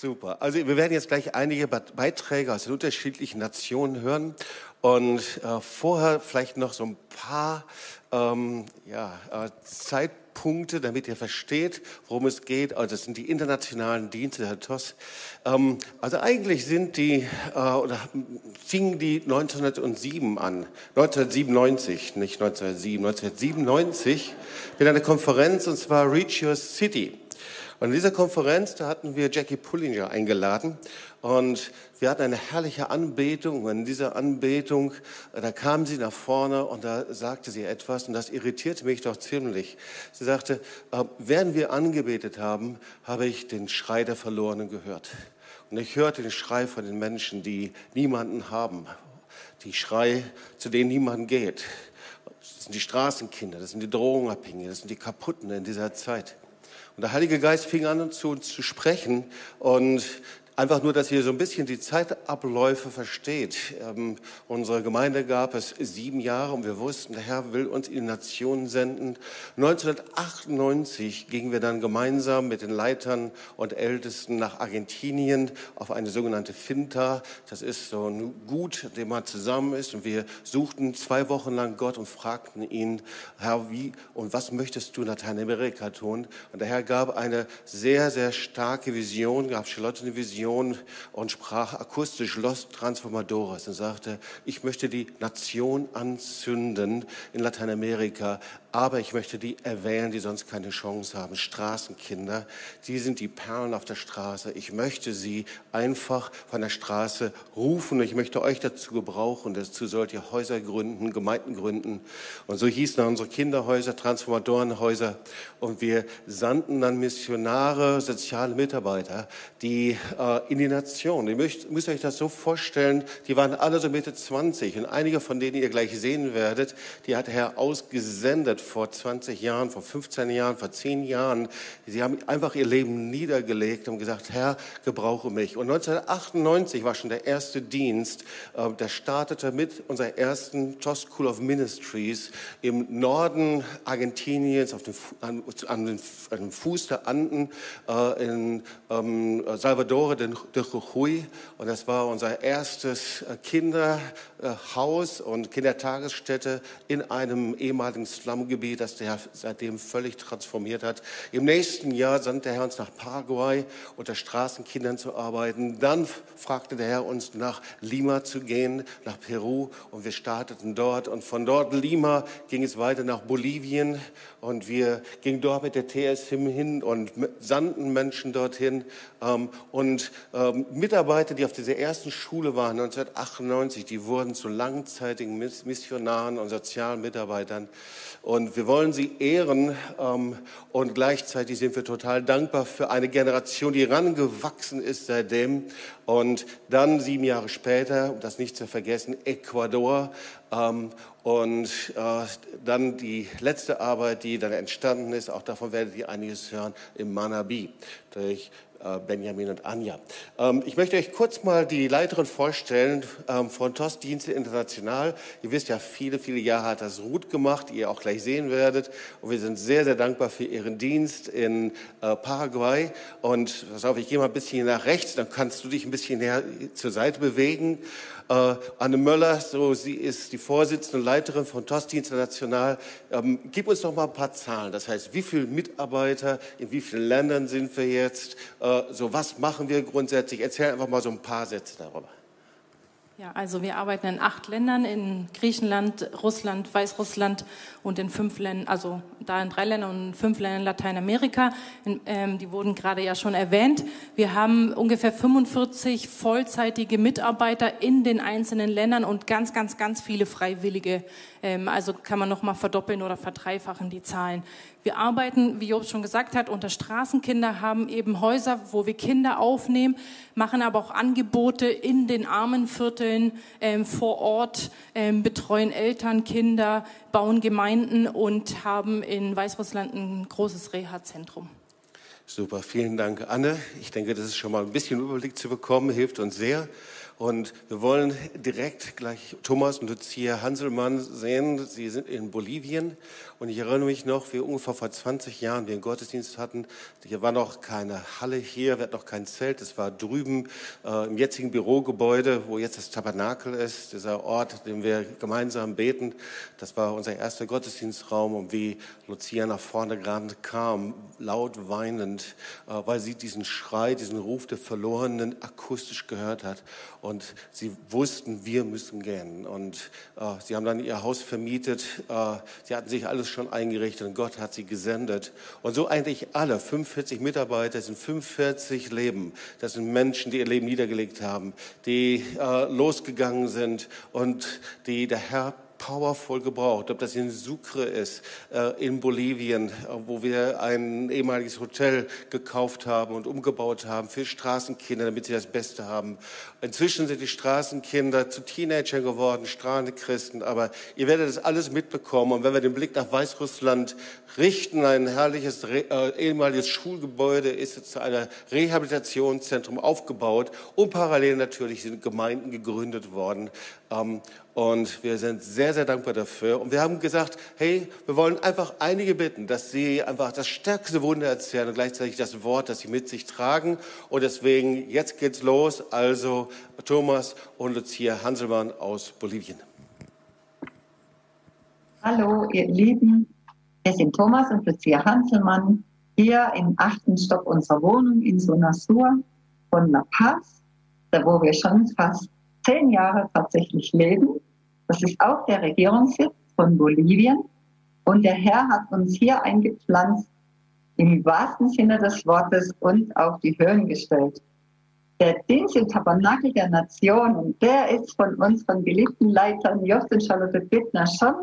Super. Also wir werden jetzt gleich einige Beiträge aus den unterschiedlichen Nationen hören und äh, vorher vielleicht noch so ein paar ähm, ja, äh, Zeitpunkte, damit ihr versteht, worum es geht. Also das sind die internationalen Dienste, Herr Toss. Ähm, also eigentlich sind die, äh, oder fingen die 1907 an, 1997, nicht 1907, 1997 mit einer Konferenz und zwar Reach Your City. Und in dieser Konferenz, da hatten wir Jackie Pullinger eingeladen und wir hatten eine herrliche Anbetung. Und in dieser Anbetung, äh, da kam sie nach vorne und da sagte sie etwas und das irritierte mich doch ziemlich. Sie sagte, äh, während wir angebetet haben, habe ich den Schrei der Verlorenen gehört. Und ich hörte den Schrei von den Menschen, die niemanden haben, die Schrei, zu denen niemand geht. Das sind die Straßenkinder, das sind die Drogenabhängigen, das sind die Kaputten in dieser Zeit. Und der Heilige Geist fing an, zu uns zu sprechen. Und Einfach nur, dass ihr so ein bisschen die Zeitabläufe versteht. Ähm, unsere Gemeinde gab es sieben Jahre und wir wussten, der Herr will uns in die Nationen senden. 1998 gingen wir dann gemeinsam mit den Leitern und Ältesten nach Argentinien auf eine sogenannte Finta. Das ist so ein Gut, dem man zusammen ist und wir suchten zwei Wochen lang Gott und fragten ihn, Herr, wie und was möchtest du in Lateinamerika tun? Und der Herr gab eine sehr, sehr starke Vision, gab Charlotte eine Vision Union und sprach akustisch Los Transformadores und sagte, ich möchte die Nation anzünden in Lateinamerika, aber ich möchte die erwähnen, die sonst keine Chance haben. Straßenkinder, die sind die Perlen auf der Straße. Ich möchte sie einfach von der Straße rufen. Ich möchte euch dazu gebrauchen. Dazu sollt ihr Häuser gründen, Gemeinden gründen. Und so hießen unsere Kinderhäuser, Transformatorenhäuser. Und wir sandten dann Missionare, soziale Mitarbeiter, die äh, in die Nation. Ihr müsst, müsst euch das so vorstellen, die waren alle so Mitte 20. Und einige von denen ihr gleich sehen werdet, die hat Herr ausgesendet vor 20 Jahren, vor 15 Jahren, vor 10 Jahren. Sie haben einfach ihr Leben niedergelegt und gesagt, Herr, gebrauche mich. Und 1998 war schon der erste Dienst, äh, der startete mit unserer ersten TOS School of Ministries im Norden Argentiniens, auf dem, an, an, den, an dem Fuß der Anden äh, in ähm, Salvador de, de Jujuy. Und das war unser erstes äh, Kinderhaus und Kindertagesstätte in einem ehemaligen Slum Gebiet, das der Herr seitdem völlig transformiert hat. Im nächsten Jahr sandte der Herr uns nach Paraguay, unter Straßenkindern zu arbeiten. Dann fragte der Herr uns nach Lima zu gehen, nach Peru und wir starteten dort. Und von dort Lima ging es weiter nach Bolivien und wir gingen dort mit der TSM hin und sandten Menschen dorthin. Ähm, und ähm, Mitarbeiter, die auf dieser ersten Schule waren, 1998, die wurden zu langzeitigen Missionaren und sozialen Mitarbeitern. Und wir wollen sie ehren ähm, und gleichzeitig sind wir total dankbar für eine Generation, die rangewachsen ist seitdem. Und dann sieben Jahre später, um das nicht zu vergessen, Ecuador. Ähm, und äh, dann die letzte Arbeit, die dann entstanden ist, auch davon werdet ihr einiges hören, im Manabi durch Benjamin und Anja. Ähm, ich möchte euch kurz mal die Leiterin vorstellen ähm, von TOS Dienste International. Ihr wisst ja, viele, viele Jahre hat das Ruth gemacht, die ihr auch gleich sehen werdet. Und wir sind sehr, sehr dankbar für ihren Dienst in äh, Paraguay. Und pass auf, ich gehe mal ein bisschen nach rechts, dann kannst du dich ein bisschen näher zur Seite bewegen. Äh, Anne Möller, so, sie ist die Vorsitzende und Leiterin von TOSTI International. Ähm, gib uns doch mal ein paar Zahlen. Das heißt, wie viele Mitarbeiter, in wie vielen Ländern sind wir jetzt? Äh, so, was machen wir grundsätzlich? Erzähl einfach mal so ein paar Sätze darüber. Ja, also wir arbeiten in acht Ländern, in Griechenland, Russland, Weißrussland und in fünf Ländern, also da in drei Ländern und in fünf Ländern Lateinamerika. In, ähm, die wurden gerade ja schon erwähnt. Wir haben ungefähr 45 vollzeitige Mitarbeiter in den einzelnen Ländern und ganz, ganz, ganz viele Freiwillige. Ähm, also kann man noch mal verdoppeln oder verdreifachen die Zahlen. Wir arbeiten, wie Job schon gesagt hat, unter Straßenkinder, haben eben Häuser, wo wir Kinder aufnehmen, machen aber auch Angebote in den Armenvierteln ähm, vor Ort, ähm, betreuen Eltern, Kinder, bauen Gemeinden und haben in Weißrussland ein großes Reha-Zentrum. Super, vielen Dank, Anne. Ich denke, das ist schon mal ein bisschen Überblick zu bekommen, hilft uns sehr. Und wir wollen direkt gleich Thomas und Lucia Hanselmann sehen. Sie sind in Bolivien. Und ich erinnere mich noch, wie ungefähr vor 20 Jahren wir einen Gottesdienst hatten. Hier war noch keine Halle hier, wir hatten noch kein Zelt. Es war drüben äh, im jetzigen Bürogebäude, wo jetzt das Tabernakel ist, dieser Ort, den wir gemeinsam beten. Das war unser erster Gottesdienstraum. Und wie Lucia nach vorne gerade kam, laut weinend, äh, weil sie diesen Schrei, diesen Ruf der Verlorenen akustisch gehört hat. Sie wussten, wir müssen gehen. Und äh, sie haben dann ihr Haus vermietet. Äh, sie hatten sich alles schon eingerichtet und Gott hat sie gesendet. Und so eigentlich alle, 45 Mitarbeiter, sind 45 Leben. Das sind Menschen, die ihr Leben niedergelegt haben, die äh, losgegangen sind und die der Herr powerful gebraucht, ob das in Sucre ist, äh, in Bolivien, wo wir ein ehemaliges Hotel gekauft haben und umgebaut haben für Straßenkinder, damit sie das Beste haben. Inzwischen sind die Straßenkinder zu Teenagern geworden, strahlende Christen, aber ihr werdet das alles mitbekommen. Und wenn wir den Blick nach Weißrussland richten, ein herrliches äh, ehemaliges Schulgebäude ist jetzt zu einer Rehabilitationszentrum aufgebaut und parallel natürlich sind Gemeinden gegründet worden. Ähm, und wir sind sehr, sehr dankbar dafür. Und wir haben gesagt, hey, wir wollen einfach einige bitten, dass sie einfach das stärkste Wunder erzählen und gleichzeitig das Wort, das sie mit sich tragen. Und deswegen, jetzt geht's los. Also Thomas und Lucia Hanselmann aus Bolivien. Hallo, ihr Lieben. Wir sind Thomas und Lucia Hanselmann hier im achten Stock unserer Wohnung in Sonasur von La Paz, da wo wir schon fast zehn Jahre tatsächlich leben. Das ist auch der Regierungssitz von Bolivien. Und der Herr hat uns hier eingepflanzt, im wahrsten Sinne des Wortes, und auf die Höhen gestellt. Der Dienst im Tabernakel der Nation, und der ist von unseren geliebten Leitern Jost und Charlotte Bittner schon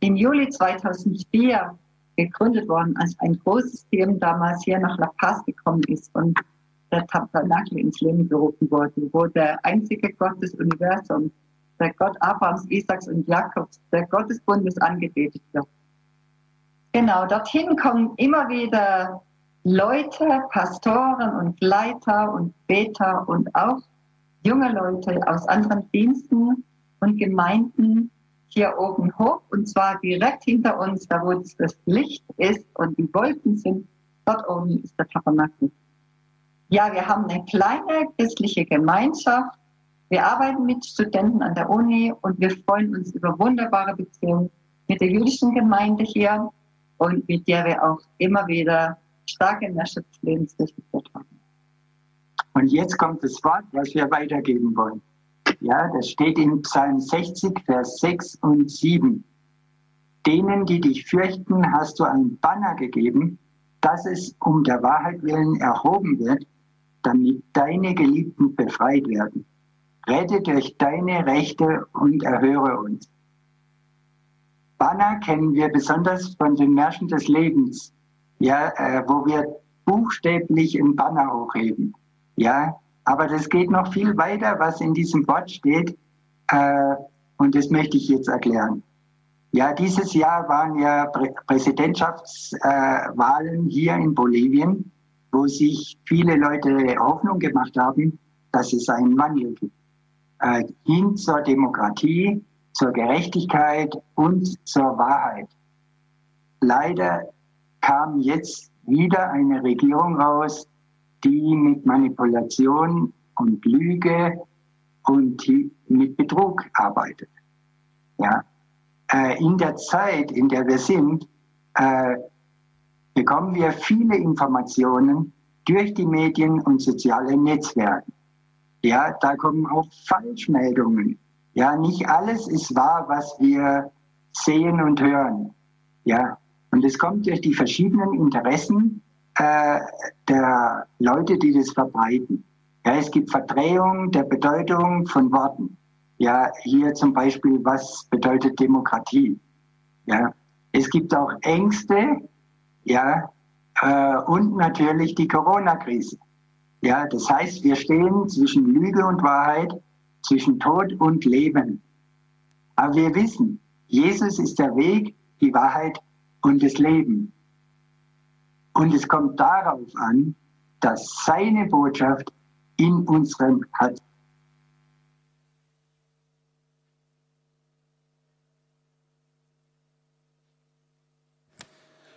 im Juli 2004 gegründet worden, als ein großes Team damals hier nach La Paz gekommen ist und der Tabernakel ins Leben gerufen wurde, wo der einzige Gott des Universums der Gott Abrahams, Isaaks und Jakobs, der Gott des Bundes angebetet wird. Genau, dorthin kommen immer wieder Leute, Pastoren und Leiter und Beter und auch junge Leute aus anderen Diensten und Gemeinden hier oben hoch und zwar direkt hinter uns, da wo das Licht ist und die Wolken sind, dort oben ist der Tabernakel. Ja, wir haben eine kleine christliche Gemeinschaft wir arbeiten mit Studenten an der Uni und wir freuen uns über wunderbare Beziehungen mit der jüdischen Gemeinde hier und mit der wir auch immer wieder starke Märsche des Lebens durchgeführt haben. Und jetzt kommt das Wort, was wir weitergeben wollen. Ja, das steht in Psalm 60, Vers 6 und 7. Denen, die dich fürchten, hast du ein Banner gegeben, dass es um der Wahrheit willen erhoben wird, damit deine Geliebten befreit werden. Rette durch deine Rechte und erhöre uns. Banner kennen wir besonders von den Märschen des Lebens, ja, äh, wo wir buchstäblich ein Banner hochheben. Ja, aber das geht noch viel weiter, was in diesem Wort steht, äh, und das möchte ich jetzt erklären. Ja, dieses Jahr waren ja Prä Präsidentschaftswahlen äh, hier in Bolivien, wo sich viele Leute Hoffnung gemacht haben, dass es einen Wandel gibt äh, hin zur Demokratie, zur Gerechtigkeit und zur Wahrheit. Leider kam jetzt wieder eine Regierung raus, die mit Manipulation und Lüge und mit Betrug arbeitet. Ja. Äh, in der Zeit, in der wir sind, äh, bekommen wir viele Informationen durch die Medien und soziale Netzwerke. Ja, da kommen auch Falschmeldungen. Ja, nicht alles ist wahr, was wir sehen und hören. Ja, und es kommt durch die verschiedenen Interessen äh, der Leute, die das verbreiten. Ja, es gibt Verdrehung der Bedeutung von Worten. Ja, hier zum Beispiel, was bedeutet Demokratie? Ja, es gibt auch Ängste, ja, äh, und natürlich die Corona-Krise. Ja, das heißt, wir stehen zwischen Lüge und Wahrheit, zwischen Tod und Leben. Aber wir wissen, Jesus ist der Weg, die Wahrheit und das Leben. Und es kommt darauf an, dass seine Botschaft in unserem Herzen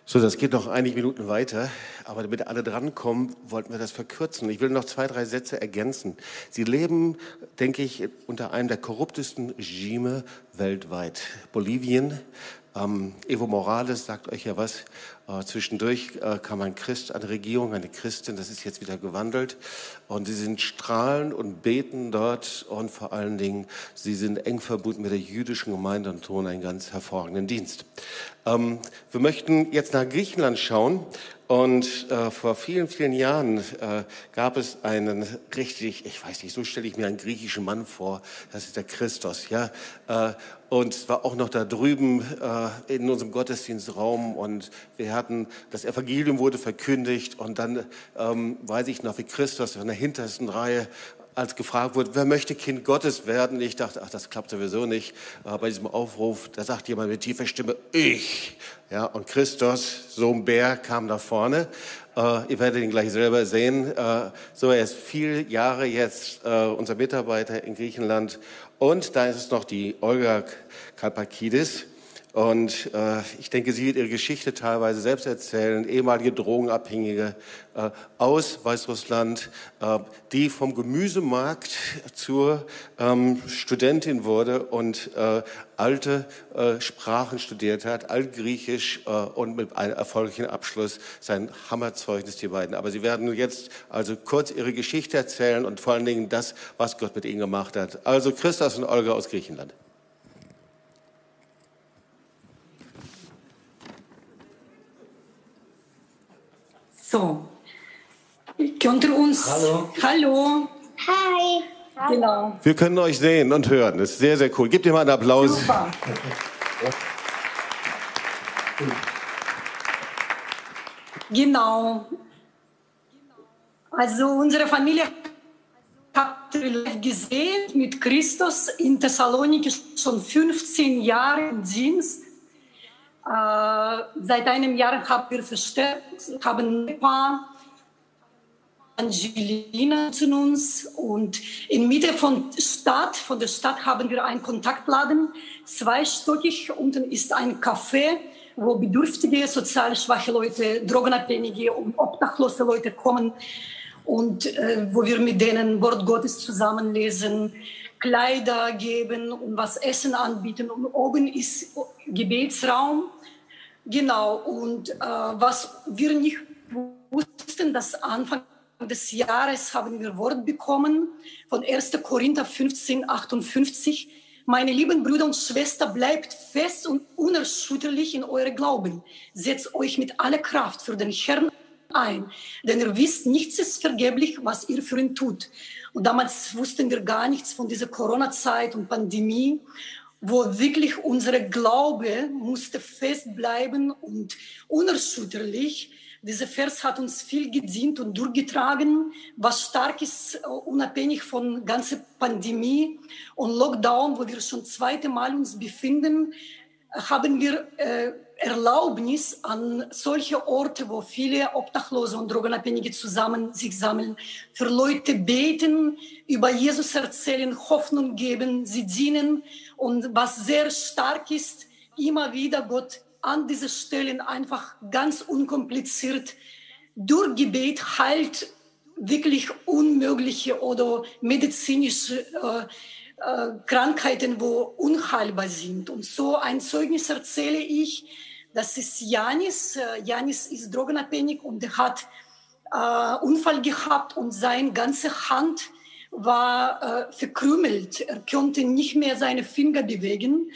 So, das geht noch einige Minuten weiter, aber damit alle drankommen, wollten wir das verkürzen. Ich will noch zwei, drei Sätze ergänzen. Sie leben, denke ich, unter einem der korruptesten Regime weltweit. Bolivien, ähm, Evo Morales sagt euch ja was. Äh, zwischendurch äh, kam ein Christ, eine Regierung, eine Christin, das ist jetzt wieder gewandelt. Und sie sind strahlend und beten dort und vor allen Dingen, sie sind eng verbunden mit der jüdischen Gemeinde und tun einen ganz hervorragenden Dienst. Ähm, wir möchten jetzt nach Griechenland schauen und äh, vor vielen, vielen Jahren äh, gab es einen richtig, ich weiß nicht, so stelle ich mir einen griechischen Mann vor, das ist der Christus, ja. Äh, und war auch noch da drüben äh, in unserem Gottesdienstraum und wir hatten, das Evangelium wurde verkündigt und dann ähm, weiß ich noch, wie Christus in der hintersten Reihe als gefragt wurde, wer möchte Kind Gottes werden? Ich dachte, ach, das klappt sowieso nicht. Aber bei diesem Aufruf, da sagt jemand mit tiefer Stimme, ich. Ja, und Christus, so ein Bär, kam da vorne. Äh, ihr werdet ihn gleich selber sehen. Äh, so, er ist viele Jahre jetzt äh, unser Mitarbeiter in Griechenland. Und da ist es noch die Olga Kalpakidis. Und äh, ich denke, sie wird ihre Geschichte teilweise selbst erzählen, ehemalige Drogenabhängige äh, aus Weißrussland, äh, die vom Gemüsemarkt zur ähm, Studentin wurde und äh, alte äh, Sprachen studiert hat, Altgriechisch äh, und mit einem erfolgreichen Abschluss sein Hammerzeugnis, die beiden. Aber sie werden jetzt also kurz ihre Geschichte erzählen und vor allen Dingen das, was Gott mit ihnen gemacht hat. Also Christus und Olga aus Griechenland. So, könnt ihr uns. Hallo. Hallo. Hi. Genau. Wir können euch sehen und hören. Das ist sehr, sehr cool. Gebt ihr mal einen Applaus. Super. Genau. Also unsere Familie habt ihr live gesehen mit Christus in Thessaloniki schon 15 Jahre im Dienst. Äh, seit einem Jahr haben wir verstärkt, haben paar Angelina zu uns und in Mitte von Stadt, von der Stadt haben wir einen Kontaktladen, zweistöckig. Unten ist ein Café, wo bedürftige, sozial schwache Leute, drogenabhängige und obdachlose Leute kommen und äh, wo wir mit denen Wort Gottes zusammenlesen, Kleider geben und was Essen anbieten. Und oben ist Gebetsraum. Genau. Und äh, was wir nicht wussten, dass Anfang des Jahres haben wir Wort bekommen von 1. Korinther 15, 58. Meine lieben Brüder und Schwestern, bleibt fest und unerschütterlich in eure Glauben. Setzt euch mit aller Kraft für den Herrn ein, denn ihr wisst, nichts ist vergeblich, was ihr für ihn tut. Und damals wussten wir gar nichts von dieser Corona-Zeit und Pandemie, wo wirklich unsere Glaube musste fest bleiben und unerschütterlich. Dieser Vers hat uns viel gedient und durchgetragen, was stark ist, äh, unabhängig von ganzer Pandemie und Lockdown, wo wir schon zweite Mal uns befinden, haben wir äh, Erlaubnis an solche Orte, wo viele Obdachlose und Drogenabhängige zusammen sich sammeln, für Leute beten, über Jesus erzählen, Hoffnung geben, sie dienen und was sehr stark ist, immer wieder Gott an diese Stellen einfach ganz unkompliziert durch Gebet halt wirklich unmögliche oder medizinische äh, äh, Krankheiten, wo unheilbar sind. Und so ein Zeugnis erzähle ich, das ist Janis. Äh, Janis ist drogenabhängig und er hat äh, Unfall gehabt und seine ganze Hand war äh, verkrümelt. Er konnte nicht mehr seine Finger bewegen.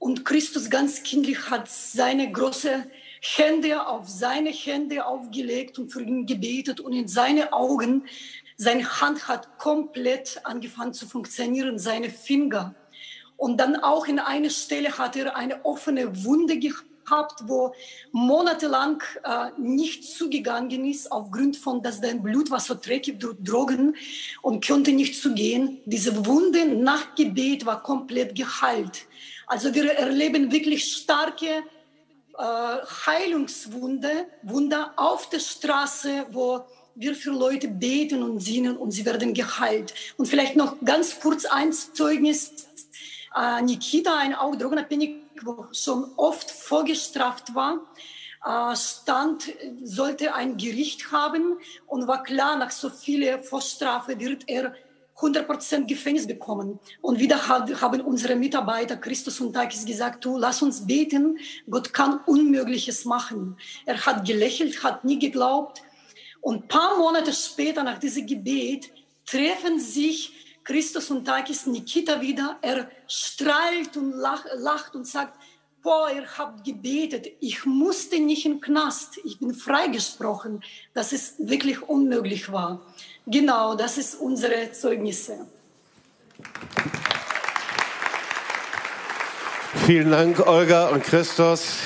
Und Christus ganz kindlich hat seine große Hände auf seine Hände aufgelegt und für ihn gebetet und in seine Augen seine Hand hat komplett angefangen zu funktionieren, seine Finger. Und dann auch in einer Stelle hat er eine offene Wunde gehabt, wo monatelang äh, nicht zugegangen ist, aufgrund von, dass dein Blut so dreckig durch Drogen und konnte nicht zugehen. Diese Wunde nach Gebet war komplett geheilt. Also wir erleben wirklich starke äh, Heilungswunder Wunder auf der Straße, wo wir für Leute beten und dienen und sie werden geheilt. Und vielleicht noch ganz kurz ein Zeugnis. Äh, Nikita, ein auch drogenabhängig, wo schon oft vorgestraft war, äh, stand, sollte ein Gericht haben und war klar, nach so vielen Vorstrafe wird er 100% Gefängnis bekommen. Und wieder haben unsere Mitarbeiter Christus und Takis gesagt, du, lass uns beten, Gott kann Unmögliches machen. Er hat gelächelt, hat nie geglaubt. Und paar Monate später, nach diesem Gebet, treffen sich Christus und Takis Nikita wieder. Er strahlt und lacht und sagt, boah, ihr habt gebetet, ich musste nicht im Knast, ich bin freigesprochen, dass es wirklich unmöglich war. Genau, das ist unsere Zeugnisse. Vielen Dank, Olga und Christos.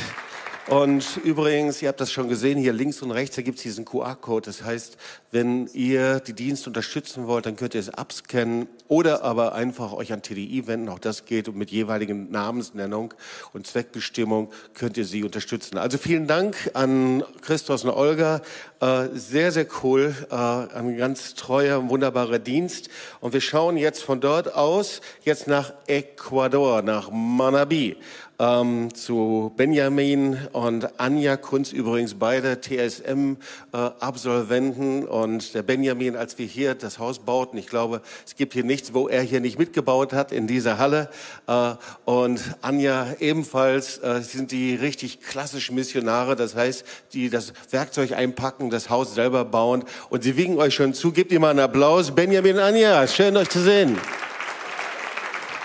Und übrigens, ihr habt das schon gesehen, hier links und rechts, da gibt es diesen QR-Code. Das heißt, wenn ihr die Dienste unterstützen wollt, dann könnt ihr es abscannen oder aber einfach euch an TDI wenden. Auch das geht und mit jeweiligen Namensnennung und Zweckbestimmung könnt ihr sie unterstützen. Also vielen Dank an Christos und Olga. Äh, sehr, sehr cool. Äh, ein ganz treuer, wunderbarer Dienst. Und wir schauen jetzt von dort aus jetzt nach Ecuador, nach Manabi ähm, zu Benjamin und Anja Kunz, übrigens beide TSM-Absolventen. Äh, und der Benjamin, als wir hier das Haus bauten, ich glaube, es gibt hier nichts, wo er hier nicht mitgebaut hat in dieser Halle. Äh, und Anja ebenfalls äh, sind die richtig klassischen Missionare, das heißt, die das Werkzeug einpacken, das Haus selber bauen. Und sie wiegen euch schon zu. Gebt ihr mal einen Applaus. Benjamin und Anja, schön euch zu sehen.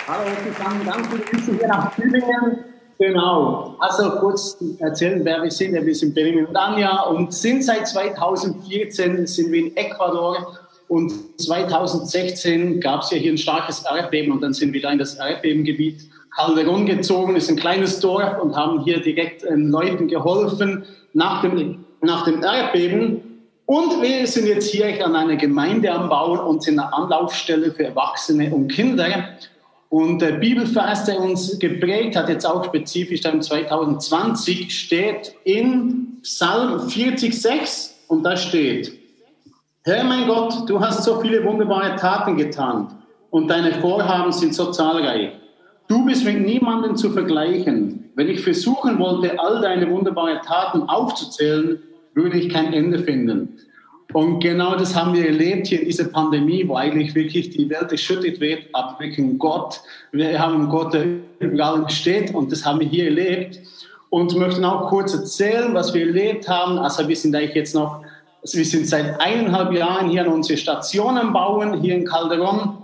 Hallo zusammen, danke für hier nach Tübingen. Genau, also kurz erzählen, wer wir sind. Wir sind Benjamin und Anja und sind seit 2014 sind wir in Ecuador und 2016 gab es ja hier ein starkes Erdbeben und dann sind wir da in das Erdbebengebiet Calderon gezogen, ist ein kleines Dorf und haben hier direkt äh, Leuten geholfen nach dem, nach dem Erdbeben. Und wir sind jetzt hier an einer Gemeinde am Bauen und sind eine Anlaufstelle für Erwachsene und Kinder. Und der Bibelvers, der uns geprägt hat, jetzt auch spezifisch dann 2020, steht in Psalm 46 und da steht, Herr mein Gott, du hast so viele wunderbare Taten getan und deine Vorhaben sind so zahlreich. Du bist mit niemandem zu vergleichen. Wenn ich versuchen wollte, all deine wunderbaren Taten aufzuzählen, würde ich kein Ende finden. Und genau das haben wir erlebt hier in dieser Pandemie, wo eigentlich wirklich die Welt erschüttert wird, aber wirklich Gott. Wir haben Gott, der überall steht und das haben wir hier erlebt. Und möchten auch kurz erzählen, was wir erlebt haben. Also wir sind eigentlich jetzt noch, wir sind seit eineinhalb Jahren hier an unsere Stationen bauen, hier in Calderon.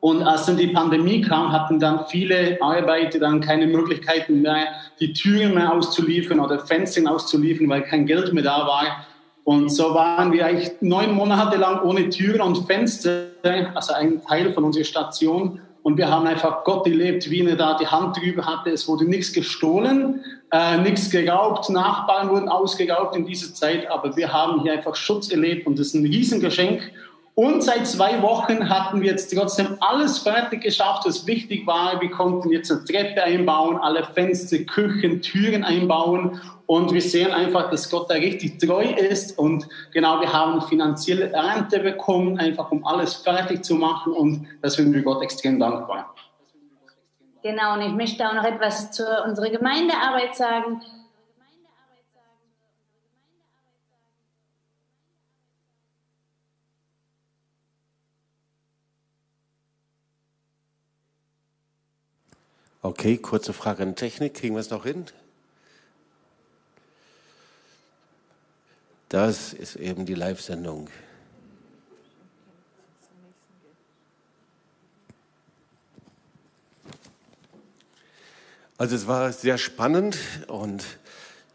Und als dann die Pandemie kam, hatten dann viele Arbeiter dann keine Möglichkeiten mehr, die Türen mehr auszuliefern oder Fenster auszuliefern, weil kein Geld mehr da war. Und so waren wir eigentlich neun Monate lang ohne Türen und Fenster, also ein Teil von unserer Station. Und wir haben einfach Gott erlebt, wie er da die Hand drüber hatte. Es wurde nichts gestohlen, äh, nichts geraubt, Nachbarn wurden ausgeraubt in dieser Zeit. Aber wir haben hier einfach Schutz erlebt und das ist ein Riesengeschenk. Und seit zwei Wochen hatten wir jetzt trotzdem alles fertig geschafft, was wichtig war. Wir konnten jetzt eine Treppe einbauen, alle Fenster, Küchen, Türen einbauen. Und wir sehen einfach, dass Gott da richtig treu ist. Und genau, wir haben finanzielle Ernte bekommen, einfach um alles fertig zu machen. Und das sind wir Gott extrem dankbar. Genau, und ich möchte auch noch etwas zu unserer Gemeindearbeit sagen. Okay, kurze Frage an Technik. Kriegen wir es noch hin? Das ist eben die Live-Sendung. Also es war sehr spannend und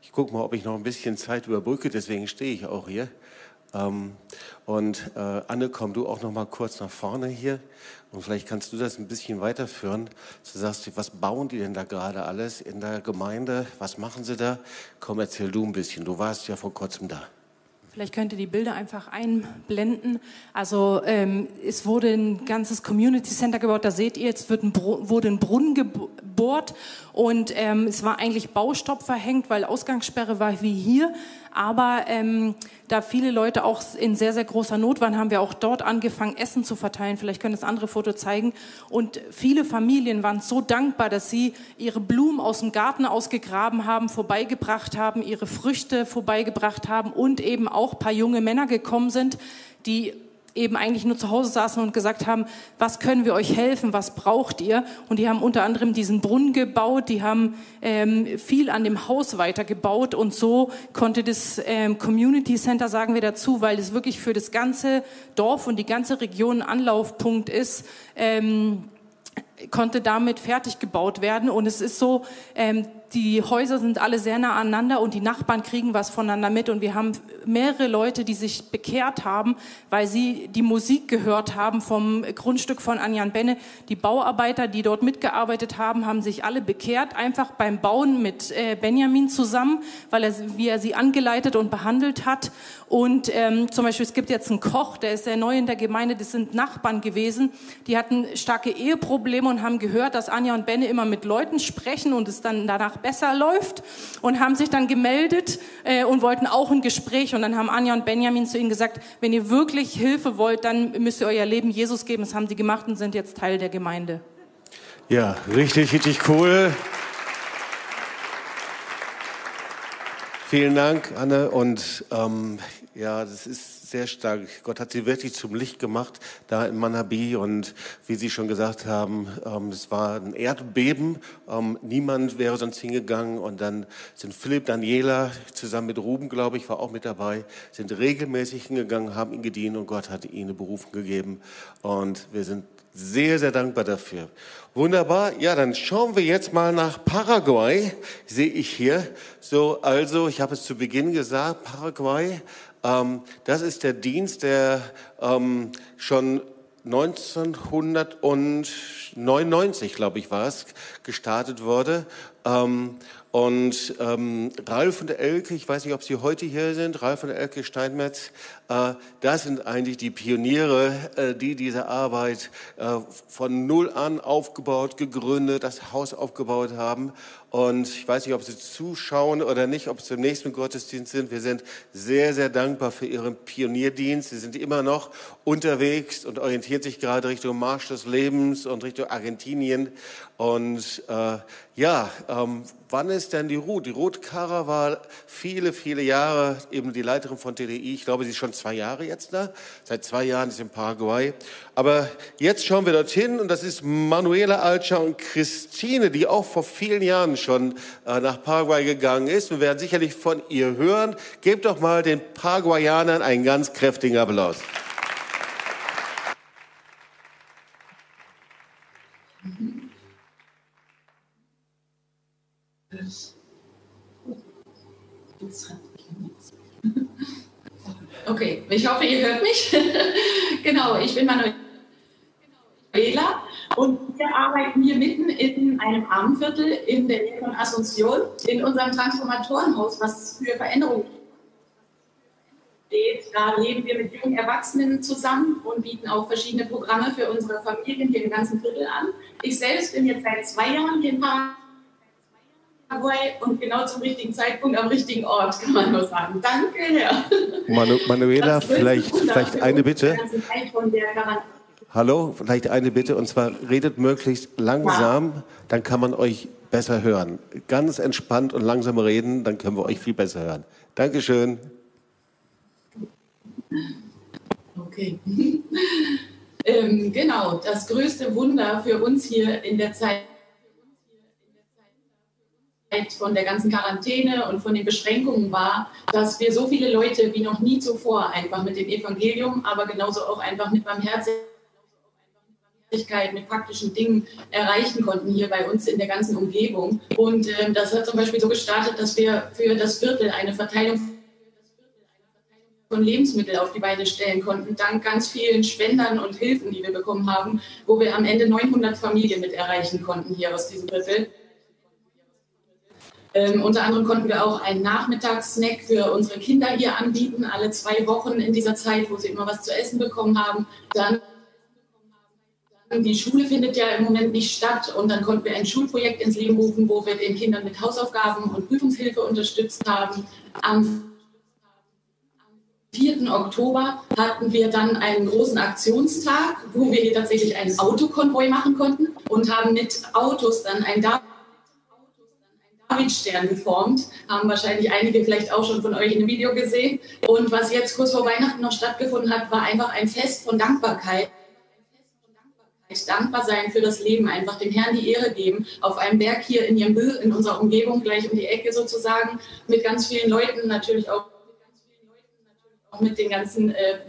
ich gucke mal, ob ich noch ein bisschen Zeit überbrücke, deswegen stehe ich auch hier. Ähm, und äh, Anne, komm du auch noch mal kurz nach vorne hier und vielleicht kannst du das ein bisschen weiterführen. Du sagst, was bauen die denn da gerade alles in der Gemeinde? Was machen sie da? Komm, erzähl du ein bisschen. Du warst ja vor kurzem da. Vielleicht könnt ihr die Bilder einfach einblenden. Also ähm, es wurde ein ganzes Community Center gebaut. Da seht ihr, jetzt wird ein wurde ein Brunnen gebohrt und ähm, es war eigentlich Baustopp verhängt, weil Ausgangssperre war wie hier. Aber ähm, da viele Leute auch in sehr, sehr großer Not waren, haben wir auch dort angefangen, Essen zu verteilen. Vielleicht können das andere Foto zeigen. Und viele Familien waren so dankbar, dass sie ihre Blumen aus dem Garten ausgegraben haben, vorbeigebracht haben, ihre Früchte vorbeigebracht haben und eben auch paar junge Männer gekommen sind, die eben eigentlich nur zu Hause saßen und gesagt haben, was können wir euch helfen, was braucht ihr? Und die haben unter anderem diesen Brunnen gebaut, die haben ähm, viel an dem Haus weitergebaut und so konnte das ähm, Community Center, sagen wir dazu, weil es wirklich für das ganze Dorf und die ganze Region Anlaufpunkt ist, ähm, konnte damit fertig gebaut werden. Und es ist so, ähm, die Häuser sind alle sehr nah aneinander und die Nachbarn kriegen was voneinander mit. Und wir haben mehrere Leute, die sich bekehrt haben, weil sie die Musik gehört haben vom Grundstück von Anjan Benne. Die Bauarbeiter, die dort mitgearbeitet haben, haben sich alle bekehrt, einfach beim Bauen mit äh, Benjamin zusammen, weil er, wie er sie angeleitet und behandelt hat. Und ähm, zum Beispiel, es gibt jetzt einen Koch, der ist sehr neu in der Gemeinde, das sind Nachbarn gewesen, die hatten starke Eheprobleme und haben gehört, dass Anja und Benne immer mit Leuten sprechen und es dann danach besser läuft und haben sich dann gemeldet äh, und wollten auch ein Gespräch und dann haben Anja und Benjamin zu ihnen gesagt, wenn ihr wirklich Hilfe wollt, dann müsst ihr euer Leben Jesus geben. Das haben sie gemacht und sind jetzt Teil der Gemeinde. Ja, richtig, richtig cool. Vielen Dank, Anne. Und ähm, ja, das ist sehr stark. Gott hat sie wirklich zum Licht gemacht, da in Manabi. Und wie Sie schon gesagt haben, ähm, es war ein Erdbeben. Ähm, niemand wäre sonst hingegangen. Und dann sind Philipp, Daniela, zusammen mit Ruben, glaube ich, war auch mit dabei, sind regelmäßig hingegangen, haben ihn gedient und Gott hat ihnen Berufung gegeben. Und wir sind sehr, sehr dankbar dafür. Wunderbar. Ja, dann schauen wir jetzt mal nach Paraguay. Sehe ich hier. So, also, ich habe es zu Beginn gesagt, Paraguay. Ähm, das ist der Dienst, der ähm, schon 1999, glaube ich, war es, gestartet wurde. Ähm, und ähm, Ralf und Elke, ich weiß nicht, ob Sie heute hier sind, Ralf und Elke Steinmetz, äh, das sind eigentlich die Pioniere, äh, die diese Arbeit äh, von Null an aufgebaut, gegründet, das Haus aufgebaut haben. Und ich weiß nicht, ob Sie zuschauen oder nicht, ob Sie im nächsten Gottesdienst sind. Wir sind sehr, sehr dankbar für Ihren Pionierdienst. Sie sind immer noch unterwegs und orientiert sich gerade Richtung Marsch des Lebens und Richtung Argentinien. Und äh, ja, ähm, wann ist denn die Ruth? Die Ruth Kara war viele, viele Jahre eben die Leiterin von TDI. Ich glaube, sie ist schon zwei Jahre jetzt da. Seit zwei Jahren ist sie in Paraguay. Aber jetzt schauen wir dorthin und das ist Manuela Alcha und Christine, die auch vor vielen Jahren schon äh, nach Paraguay gegangen ist. Wir werden sicherlich von ihr hören. Gebt doch mal den Paraguayanern einen ganz kräftigen Applaus. Okay, ich hoffe, ihr hört mich. genau, ich bin Manuela und wir arbeiten hier mitten in einem Armenviertel in der Nähe von Asunción in unserem Transformatorenhaus, was für Veränderungen steht. Da leben wir mit jungen Erwachsenen zusammen und bieten auch verschiedene Programme für unsere Familien hier im ganzen Viertel an. Ich selbst bin jetzt seit zwei Jahren hier in Paraguay und genau zum richtigen Zeitpunkt am richtigen Ort, kann man nur sagen. Danke, Herr. Manu Manuela, vielleicht, vielleicht eine Bitte. Hallo, vielleicht eine Bitte und zwar redet möglichst langsam, dann kann man euch besser hören. Ganz entspannt und langsam reden, dann können wir euch viel besser hören. Dankeschön. Okay. ähm, genau, das größte Wunder für uns hier in der Zeit von der ganzen Quarantäne und von den Beschränkungen war, dass wir so viele Leute wie noch nie zuvor einfach mit dem Evangelium, aber genauso auch einfach mit Barmherzigkeit, mit praktischen Dingen erreichen konnten hier bei uns in der ganzen Umgebung. Und äh, das hat zum Beispiel so gestartet, dass wir für das Viertel eine Verteilung von Lebensmitteln auf die Beine stellen konnten, dank ganz vielen Spendern und Hilfen, die wir bekommen haben, wo wir am Ende 900 Familien mit erreichen konnten hier aus diesem Viertel. Ähm, unter anderem konnten wir auch einen Nachmittagssnack für unsere Kinder hier anbieten, alle zwei Wochen in dieser Zeit, wo sie immer was zu essen bekommen haben. Dann die Schule findet ja im Moment nicht statt und dann konnten wir ein Schulprojekt ins Leben rufen, wo wir den Kindern mit Hausaufgaben und Prüfungshilfe unterstützt haben. Am 4. Oktober hatten wir dann einen großen Aktionstag, wo wir hier tatsächlich einen Autokonvoi machen konnten und haben mit Autos dann ein Davidstern geformt. Haben wahrscheinlich einige vielleicht auch schon von euch in dem Video gesehen. Und was jetzt kurz vor Weihnachten noch stattgefunden hat, war einfach ein Fest von Dankbarkeit dankbar sein für das Leben, einfach dem Herrn die Ehre geben, auf einem Berg hier in Jembü, in unserer Umgebung, gleich um die Ecke sozusagen, mit ganz vielen Leuten, natürlich auch mit den ganzen äh,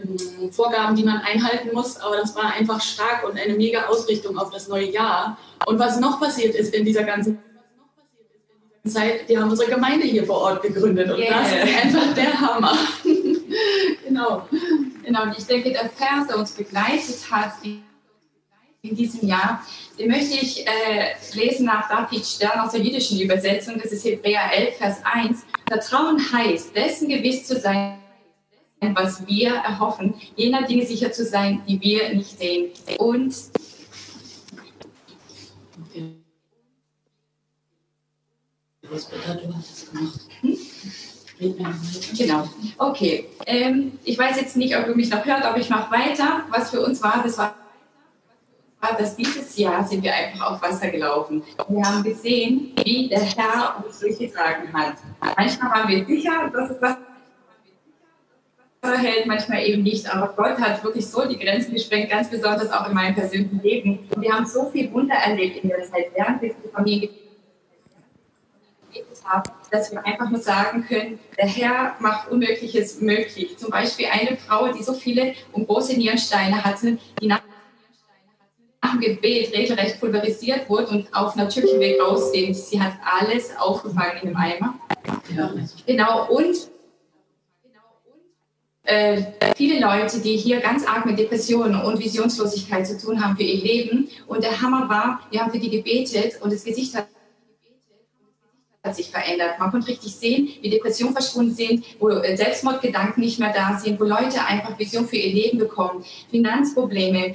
Vorgaben, die man einhalten muss. Aber das war einfach stark und eine mega Ausrichtung auf das neue Jahr. Und was noch passiert ist in dieser ganzen Zeit, die haben unsere Gemeinde hier vor Ort gegründet. Und yeah. das ist einfach der Hammer. genau. Genau, und ich denke, der Vers, der uns begleitet hat, in diesem Jahr. Den möchte ich äh, lesen nach David Stern aus der jüdischen Übersetzung. Das ist Hebräer 11, Vers 1. Vertrauen heißt, dessen gewiss zu sein, was wir erhoffen, jener Dinge sicher zu sein, die wir nicht sehen. Und Genau. Okay. Ähm, ich weiß jetzt nicht, ob ihr mich noch hört, aber ich mache weiter. Was für uns war, das war dass dieses Jahr sind wir einfach auf Wasser gelaufen. Wir haben gesehen, wie der Herr uns durchgetragen hat. Manchmal waren wir sicher, dass es Wasser hält, manchmal eben nicht. Aber Gott hat wirklich so die Grenzen gesprengt, ganz besonders auch in meinem persönlichen Leben. Und wir haben so viel Wunder erlebt in der Zeit, während wir die Familie haben, dass wir einfach nur sagen können, der Herr macht Unmögliches möglich. Zum Beispiel eine Frau, die so viele und große Nierensteine hatte, die nach dem Gebet regelrecht pulverisiert wurde und auf natürlichem Weg rausgehen. Sie hat alles aufgefangen in dem Eimer. Ja. Genau, und äh, viele Leute, die hier ganz arg mit Depressionen und Visionslosigkeit zu tun haben für ihr Leben. Und der Hammer war, wir haben für die gebetet und das Gesicht hat hat sich verändert. Man konnte richtig sehen, wie Depressionen verschwunden sind, wo äh, Selbstmordgedanken nicht mehr da sind, wo Leute einfach Vision für ihr Leben bekommen, Finanzprobleme.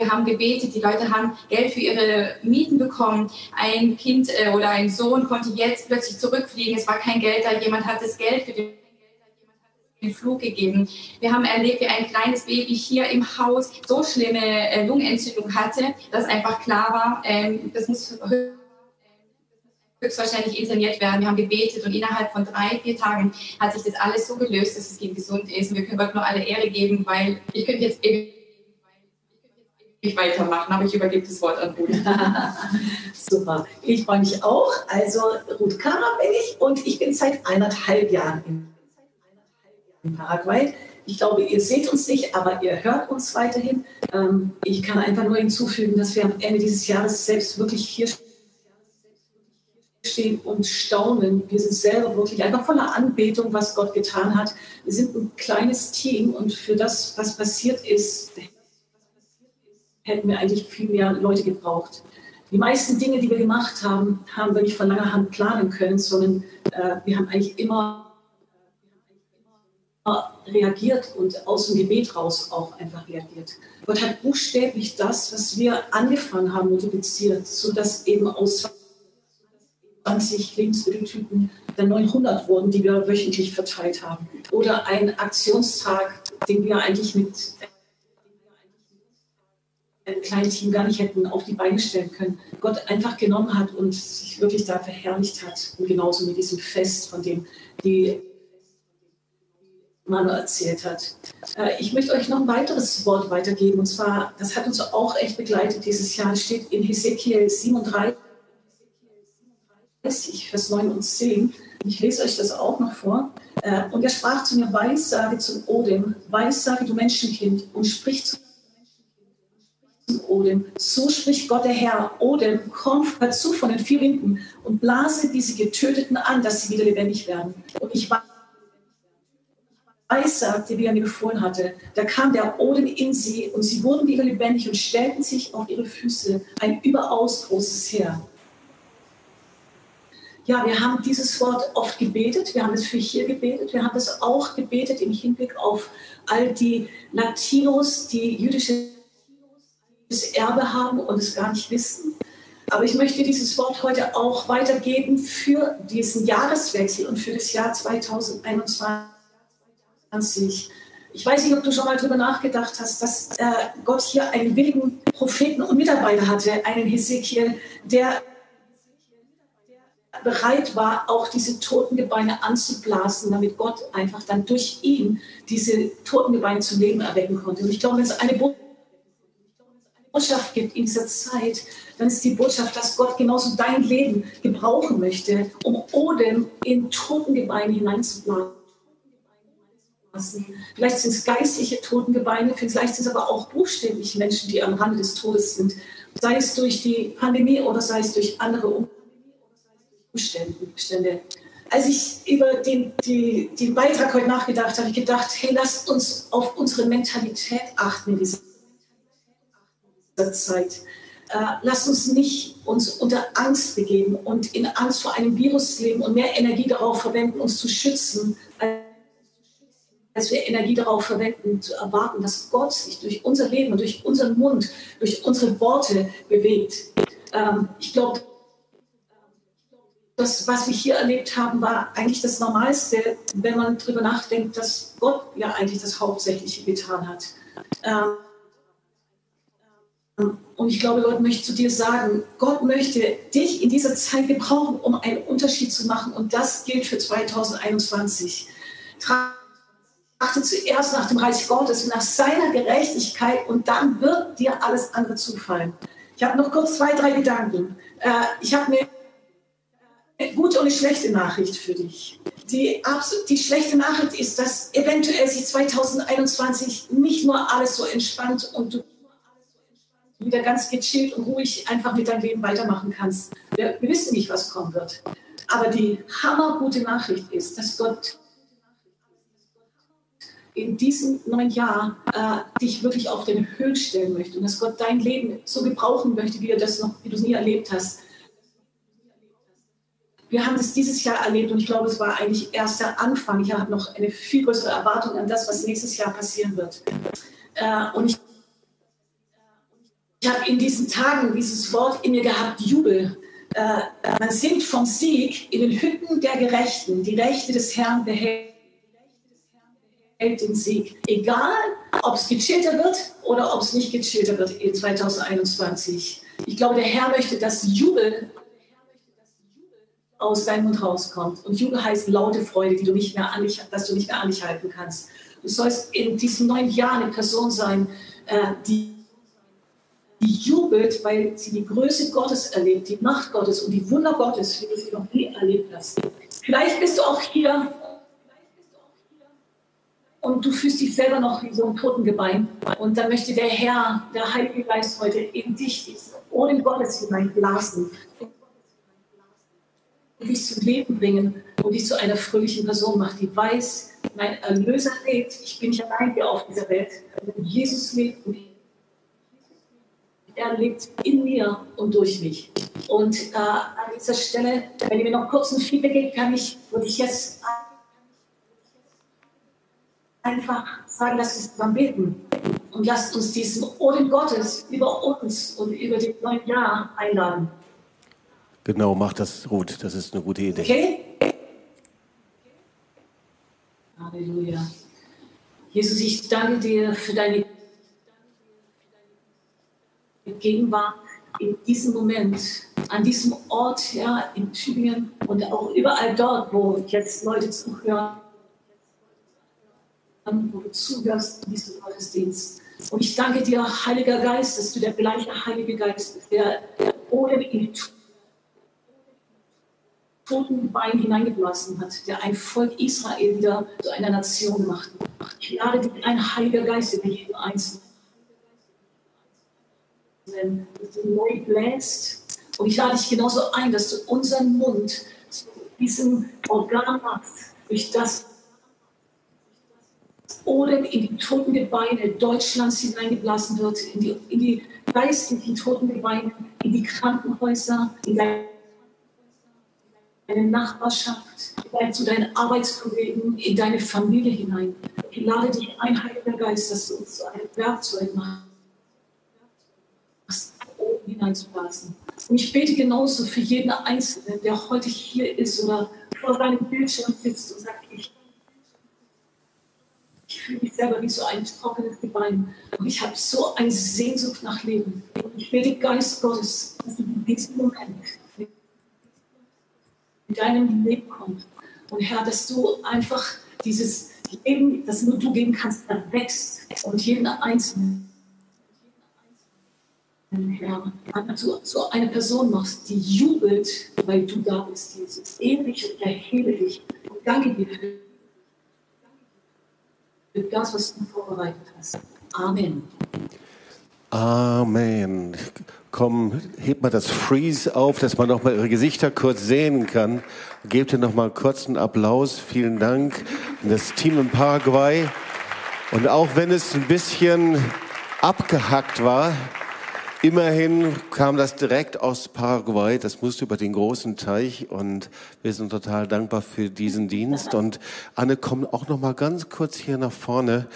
Wir haben gebetet, die Leute haben Geld für ihre Mieten bekommen. Ein Kind äh, oder ein Sohn konnte jetzt plötzlich zurückfliegen. Es war kein Geld da, jemand hat das Geld für den Flug gegeben. Wir haben erlebt, wie ein kleines Baby hier im Haus so schlimme äh, Lungenentzündung hatte, dass einfach klar war, ähm, das muss höchstwahrscheinlich interniert werden. Wir haben gebetet und innerhalb von drei, vier Tagen hat sich das alles so gelöst, dass das Kind gesund ist. Und wir können Gott nur alle Ehre geben, weil ich könnte jetzt ich weitermachen, aber ich übergebe das Wort an Ruth. Super. Ich freue mich auch. Also Ruth Kara bin ich und ich bin seit eineinhalb Jahren in Paraguay. Ich glaube, ihr seht uns nicht, aber ihr hört uns weiterhin. Ähm, ich kann einfach nur hinzufügen, dass wir am Ende dieses Jahres selbst wirklich hier stehen und staunen. Wir sind selber wirklich einfach voller Anbetung, was Gott getan hat. Wir sind ein kleines Team und für das, was passiert ist, hätten wir eigentlich viel mehr Leute gebraucht. Die meisten Dinge, die wir gemacht haben, haben wir nicht von langer Hand planen können, sondern äh, wir haben eigentlich immer reagiert und aus dem Gebet raus auch einfach reagiert. Gott hat buchstäblich das, was wir angefangen haben, multipliziert, sodass eben aus 20 Lebensmitteltypen dann 900 wurden, die wir wöchentlich verteilt haben. Oder ein Aktionstag, den wir eigentlich mit ein kleines Team gar nicht hätten auf die Beine stellen können. Gott einfach genommen hat und sich wirklich da verherrlicht hat. Und genauso mit diesem Fest, von dem die Manu erzählt hat. Äh, ich möchte euch noch ein weiteres Wort weitergeben. Und zwar, das hat uns auch echt begleitet dieses Jahr. Es steht in Hesekiel 37, Vers 9 und 10. Ich lese euch das auch noch vor. Äh, und er sprach zu mir, Weissage zum Odem, Weissage du Menschenkind, und sprich zu Odem. So spricht Gott der Herr. Odem, komm dazu von den vier Winden und blase diese Getöteten an, dass sie wieder lebendig werden. Und ich weiß, sagte, wie er mir befohlen hatte, da kam der Odem in sie und sie wurden wieder lebendig und stellten sich auf ihre Füße. Ein überaus großes Heer. Ja, wir haben dieses Wort oft gebetet. Wir haben es für hier gebetet. Wir haben es auch gebetet im Hinblick auf all die Latinos, die jüdische Erbe haben und es gar nicht wissen. Aber ich möchte dieses Wort heute auch weitergeben für diesen Jahreswechsel und für das Jahr 2021. Ich weiß nicht, ob du schon mal darüber nachgedacht hast, dass äh, Gott hier einen willigen Propheten und Mitarbeiter hatte, einen Hesekiel, der bereit war, auch diese Totengebeine anzublasen, damit Gott einfach dann durch ihn diese Totengebeine zum Leben erwecken konnte. Und ich glaube, wenn es eine Botschaft gibt in dieser Zeit, dann ist die Botschaft, dass Gott genauso dein Leben gebrauchen möchte, um Odem in Totengebeine hineinzublasen. Vielleicht sind es geistliche Totengebeine, vielleicht sind es aber auch buchstäblich Menschen, die am Rande des Todes sind, sei es durch die Pandemie oder sei es durch andere Umstände. Als ich über den, die, den Beitrag heute nachgedacht habe, habe ich gedacht, hey, lasst uns auf unsere Mentalität achten in dieser Zeit. Äh, lasst uns nicht uns unter Angst begeben und in Angst vor einem Virus leben und mehr Energie darauf verwenden, uns zu schützen, als wir Energie darauf verwenden, zu erwarten, dass Gott sich durch unser Leben und durch unseren Mund, durch unsere Worte bewegt. Ähm, ich glaube, das, was wir hier erlebt haben, war eigentlich das Normalste, wenn man darüber nachdenkt, dass Gott ja eigentlich das Hauptsächliche getan hat. Und ich glaube, Gott möchte zu dir sagen, Gott möchte dich in dieser Zeit gebrauchen, um einen Unterschied zu machen. Und das gilt für 2021. Trachte zuerst nach dem Reich Gottes, nach seiner Gerechtigkeit und dann wird dir alles andere zufallen. Ich habe noch kurz zwei, drei Gedanken. Äh, ich habe eine gute und eine schlechte Nachricht für dich. Die, die schlechte Nachricht ist, dass eventuell sich 2021 nicht nur alles so entspannt und du wieder ganz gechillt und ruhig einfach mit deinem Leben weitermachen kannst. Wir, wissen nicht, was kommen wird. Aber die hammergute Nachricht ist, dass Gott in diesem neuen Jahr äh, dich wirklich auf den Höhen stellen möchte und dass Gott dein Leben so gebrauchen möchte, wie, du das noch, wie du es nie erlebt hast. Wir haben das dieses Jahr erlebt und ich glaube, es war eigentlich erst der Anfang. Ich habe noch eine viel größere Erwartung an das, was nächstes Jahr passieren wird. Äh, und ich ich habe in diesen Tagen dieses Wort in mir gehabt, Jubel. Äh, man singt vom Sieg in den Hütten der Gerechten. Die Rechte des Herrn behält den Sieg. Egal, ob es gechillter wird oder ob es nicht gechillter wird in 2021. Ich glaube, der Herr möchte, dass Jubel aus deinem Mund rauskommt. Und Jubel heißt laute Freude, die du nicht mehr an dich, dass du nicht mehr an dich halten kannst. Du sollst in diesem neuen Jahr eine Person sein, äh, die die jubelt, weil sie die Größe Gottes erlebt, die Macht Gottes und die Wunder Gottes, wie du sie noch nie erlebt hast. Vielleicht bist du auch hier und du fühlst dich selber noch wie so ein Totengebein. Und da möchte der Herr, der Heilige Geist heute in dich Ohren Gottes hineinblasen und dich zum Leben bringen und dich zu einer fröhlichen Person machen, die weiß, mein Erlöser lebt, ich bin nicht allein hier auf dieser Welt. Jesus lebt und er lebt in mir und durch mich. Und äh, an dieser Stelle, wenn ihr mir noch kurz ein Feedback gebt, kann ich, würde ich jetzt einfach sagen, lasst uns zusammen beten. Und lasst uns diesen Ohren Gottes über uns und über das neue Jahr einladen. Genau, mach das gut. Das ist eine gute Idee. Okay? Halleluja. Jesus, ich danke dir für deine Gegenwart in diesem Moment, an diesem Ort, ja, in Tübingen und auch überall dort, wo jetzt Leute zuhören, wo du zuhörst in diesem Gottesdienst. Und ich danke dir, Heiliger Geist, dass du der gleiche Heilige Geist bist, der, der ohne in die toten Bein hineingeblasen hat, der ein Volk Israel wieder zu einer Nation macht. Ich lade dich ein, Heiliger Geist, in jeden Einzelnen dass du neu bläst. Und ich lade dich genauso ein, dass du unseren Mund zu diesem Organ machst, durch das Odem in die toten Gebeine Deutschlands hineingeblasen wird, in die, in die geistlichen toten Gebeine, in die Krankenhäuser, in deine Nachbarschaft, zu deinen Arbeitskollegen, in deine Familie hinein. Ich lade dich ein, Heiliger Geist, dass du uns zu einem Werkzeug machst hineinzublasen. Und ich bete genauso für jeden Einzelnen, der heute hier ist oder vor seinem Bildschirm sitzt und sagt, ich, ich fühle mich selber wie so ein trockenes Gebein. Und ich habe so eine Sehnsucht nach Leben. Und ich bete, Geist Gottes, dass du in diesem Moment in deinem Leben kommst. Und Herr, dass du einfach dieses Leben, das nur du geben kannst, erwächst und jeden Einzelnen Herr, du so eine Person machst, die jubelt, weil du da bist, Jesus. Ewig und erhebe dich und danke dir für das, was du vorbereitet hast. Amen. Amen. Komm, hebt mal das Freeze auf, dass man noch mal ihre Gesichter kurz sehen kann. Gebt ihr noch mal kurz einen Applaus. Vielen Dank an das Team in Paraguay. Und auch wenn es ein bisschen abgehackt war, Immerhin kam das direkt aus Paraguay, das musste über den großen Teich. Und wir sind total dankbar für diesen Dienst. Und Anne, komm auch noch mal ganz kurz hier nach vorne,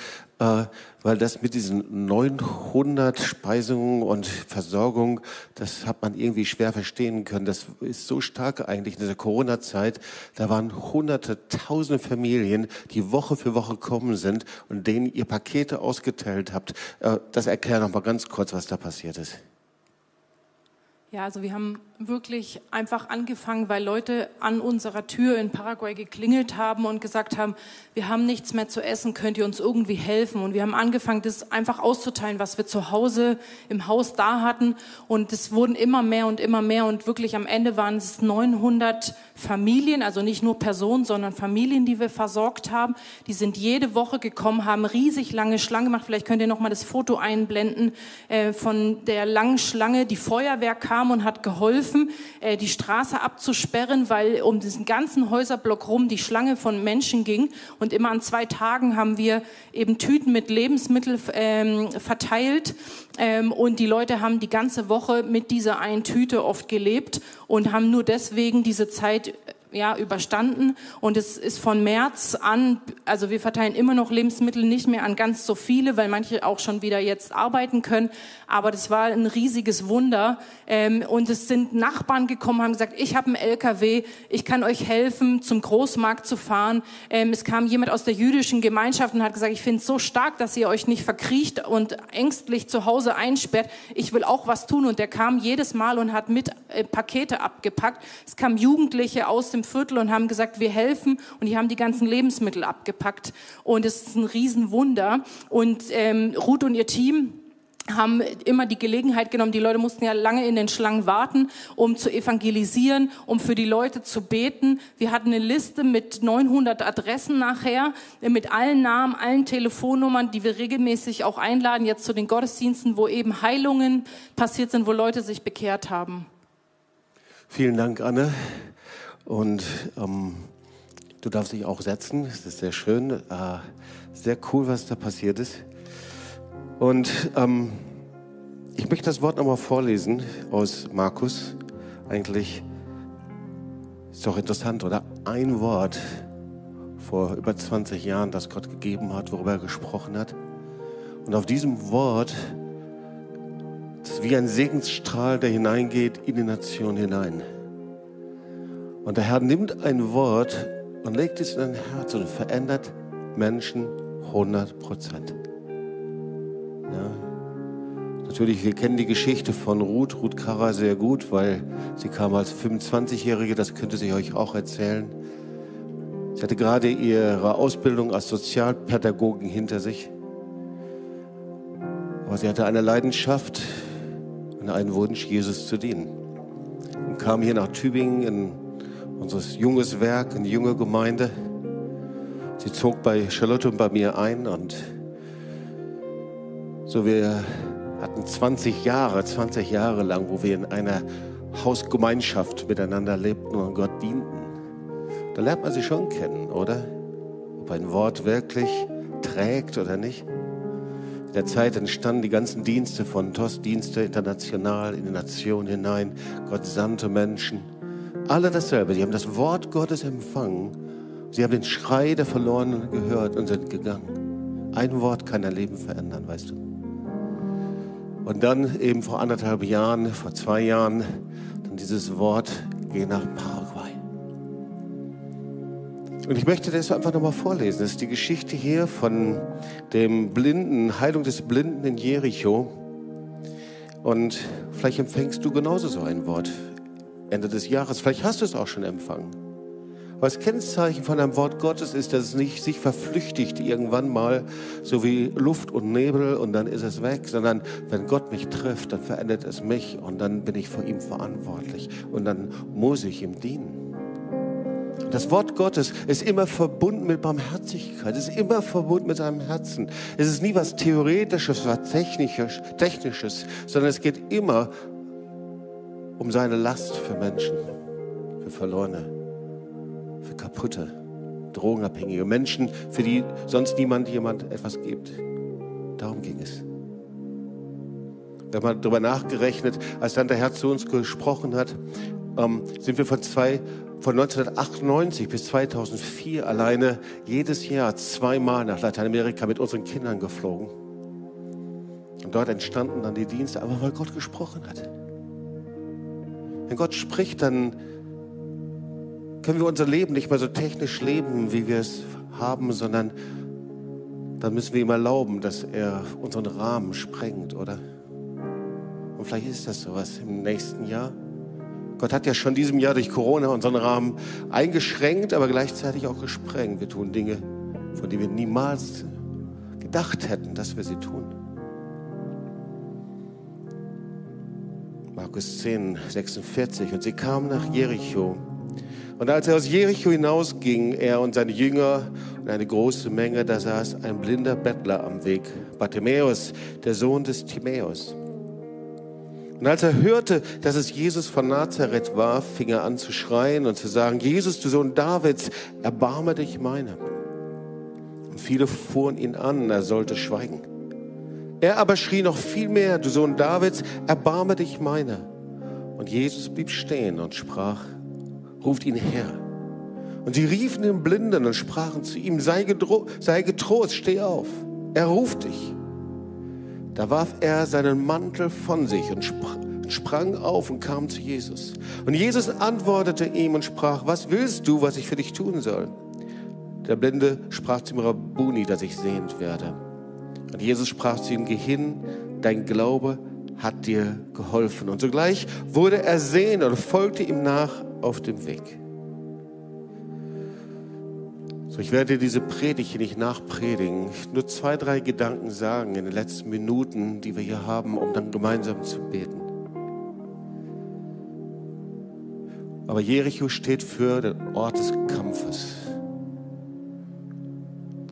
äh, weil das mit diesen 900 Speisungen und Versorgung, das hat man irgendwie schwer verstehen können. Das ist so stark eigentlich in dieser Corona-Zeit. Da waren hunderte, tausende Familien, die Woche für Woche gekommen sind und denen ihr Pakete ausgeteilt habt. Äh, das erklärt noch mal ganz kurz, was da passiert ist. Ja, also wir haben wirklich einfach angefangen, weil Leute an unserer Tür in Paraguay geklingelt haben und gesagt haben, wir haben nichts mehr zu essen, könnt ihr uns irgendwie helfen? Und wir haben angefangen, das einfach auszuteilen, was wir zu Hause im Haus da hatten. Und es wurden immer mehr und immer mehr. Und wirklich am Ende waren es 900 Familien, also nicht nur Personen, sondern Familien, die wir versorgt haben. Die sind jede Woche gekommen, haben riesig lange Schlange gemacht. Vielleicht könnt ihr noch mal das Foto einblenden äh, von der langen Schlange. Die Feuerwehr kam und hat geholfen, äh, die Straße abzusperren, weil um diesen ganzen Häuserblock rum die Schlange von Menschen ging. Und immer an zwei Tagen haben wir eben Tüten mit Lebensmitteln ähm, verteilt. Ähm, und die Leute haben die ganze Woche mit dieser einen Tüte oft gelebt und haben nur deswegen diese Zeit had ja, überstanden. Und es ist von März an, also wir verteilen immer noch Lebensmittel nicht mehr an ganz so viele, weil manche auch schon wieder jetzt arbeiten können. Aber das war ein riesiges Wunder. Ähm, und es sind Nachbarn gekommen, haben gesagt, ich habe einen LKW, ich kann euch helfen, zum Großmarkt zu fahren. Ähm, es kam jemand aus der jüdischen Gemeinschaft und hat gesagt, ich finde es so stark, dass ihr euch nicht verkriecht und ängstlich zu Hause einsperrt. Ich will auch was tun. Und der kam jedes Mal und hat mit äh, Pakete abgepackt. Es kamen Jugendliche aus dem Viertel und haben gesagt, wir helfen. Und die haben die ganzen Lebensmittel abgepackt. Und es ist ein Riesenwunder. Und ähm, Ruth und ihr Team, haben immer die Gelegenheit genommen, die Leute mussten ja lange in den Schlangen warten, um zu evangelisieren, um für die Leute zu beten. Wir hatten eine Liste mit 900 Adressen nachher, mit allen Namen, allen Telefonnummern, die wir regelmäßig auch einladen, jetzt zu den Gottesdiensten, wo eben Heilungen passiert sind, wo Leute sich bekehrt haben. Vielen Dank, Anne. Und ähm, du darfst dich auch setzen. Das ist sehr schön. Äh, sehr cool, was da passiert ist. Und ähm, ich möchte das Wort nochmal vorlesen aus Markus. Eigentlich ist doch interessant, oder? Ein Wort vor über 20 Jahren, das Gott gegeben hat, worüber er gesprochen hat. Und auf diesem Wort ist wie ein Segensstrahl, der hineingeht in die Nation hinein. Und der Herr nimmt ein Wort und legt es in ein Herz und verändert Menschen 100 Prozent. Ja. Natürlich, wir kennen die Geschichte von Ruth, Ruth Kara sehr gut, weil sie kam als 25-Jährige, das könnte sie euch auch erzählen. Sie hatte gerade ihre Ausbildung als Sozialpädagogin hinter sich. Aber sie hatte eine Leidenschaft und einen Wunsch, Jesus zu dienen. Und kam hier nach Tübingen in unser junges Werk, eine junge Gemeinde. Sie zog bei Charlotte und bei mir ein und so wir hatten 20 Jahre, 20 Jahre lang, wo wir in einer Hausgemeinschaft miteinander lebten und Gott dienten. Da lernt man sie schon kennen, oder? Ob ein Wort wirklich trägt oder nicht. In der Zeit entstanden die ganzen Dienste von TOS-Dienste international in die Nation hinein. Gott sandte Menschen. Alle dasselbe. Sie haben das Wort Gottes empfangen. Sie haben den Schrei der Verlorenen gehört und sind gegangen. Ein Wort kann dein Leben verändern, weißt du. Und dann eben vor anderthalb Jahren, vor zwei Jahren, dann dieses Wort, geh nach Paraguay. Und ich möchte das einfach nochmal vorlesen. Das ist die Geschichte hier von dem Blinden, Heilung des Blinden in Jericho. Und vielleicht empfängst du genauso so ein Wort Ende des Jahres. Vielleicht hast du es auch schon empfangen. Aber das Kennzeichen von einem Wort Gottes ist, dass es nicht sich verflüchtigt irgendwann mal, so wie Luft und Nebel und dann ist es weg, sondern wenn Gott mich trifft, dann verändert es mich und dann bin ich vor ihm verantwortlich und dann muss ich ihm dienen. Das Wort Gottes ist immer verbunden mit Barmherzigkeit, ist immer verbunden mit seinem Herzen. Es ist nie was Theoretisches, was Technisches, Technisches sondern es geht immer um seine Last für Menschen, für Verlorene, für kaputte, drogenabhängige Menschen, für die sonst niemand jemand etwas gibt. Darum ging es. Wir haben darüber nachgerechnet, als dann der Herr zu uns gesprochen hat, ähm, sind wir von zwei von 1998 bis 2004 alleine jedes Jahr zweimal nach Lateinamerika mit unseren Kindern geflogen. Und dort entstanden dann die Dienste, aber weil Gott gesprochen hat. Wenn Gott spricht, dann können wir unser Leben nicht mehr so technisch leben, wie wir es haben, sondern dann müssen wir ihm erlauben, dass er unseren Rahmen sprengt, oder? Und vielleicht ist das sowas im nächsten Jahr. Gott hat ja schon diesem Jahr durch Corona unseren Rahmen eingeschränkt, aber gleichzeitig auch gesprengt. Wir tun Dinge, von denen wir niemals gedacht hätten, dass wir sie tun. Markus 10, 46. Und sie kamen nach Jericho. Und als er aus Jericho hinausging, er und seine Jünger und eine große Menge, da saß ein blinder Bettler am Weg, Bartimäus, der Sohn des Timäus. Und als er hörte, dass es Jesus von Nazareth war, fing er an zu schreien und zu sagen, Jesus, du Sohn Davids, erbarme dich meiner. Und viele fuhren ihn an, er sollte schweigen. Er aber schrie noch viel mehr, du Sohn Davids, erbarme dich meiner. Und Jesus blieb stehen und sprach, ruft ihn her. Und sie riefen den Blinden und sprachen zu ihm, sei, sei getrost, steh auf, er ruft dich. Da warf er seinen Mantel von sich und sprang auf und kam zu Jesus. Und Jesus antwortete ihm und sprach, was willst du, was ich für dich tun soll? Der Blinde sprach zu ihm, Rabbuni, dass ich sehend werde. Und Jesus sprach zu ihm, geh hin, dein Glaube hat dir geholfen. Und sogleich wurde er sehend und folgte ihm nach auf dem Weg. So, ich werde diese Predigt hier nicht nachpredigen. Nur zwei, drei Gedanken sagen in den letzten Minuten, die wir hier haben, um dann gemeinsam zu beten. Aber Jericho steht für den Ort des Kampfes.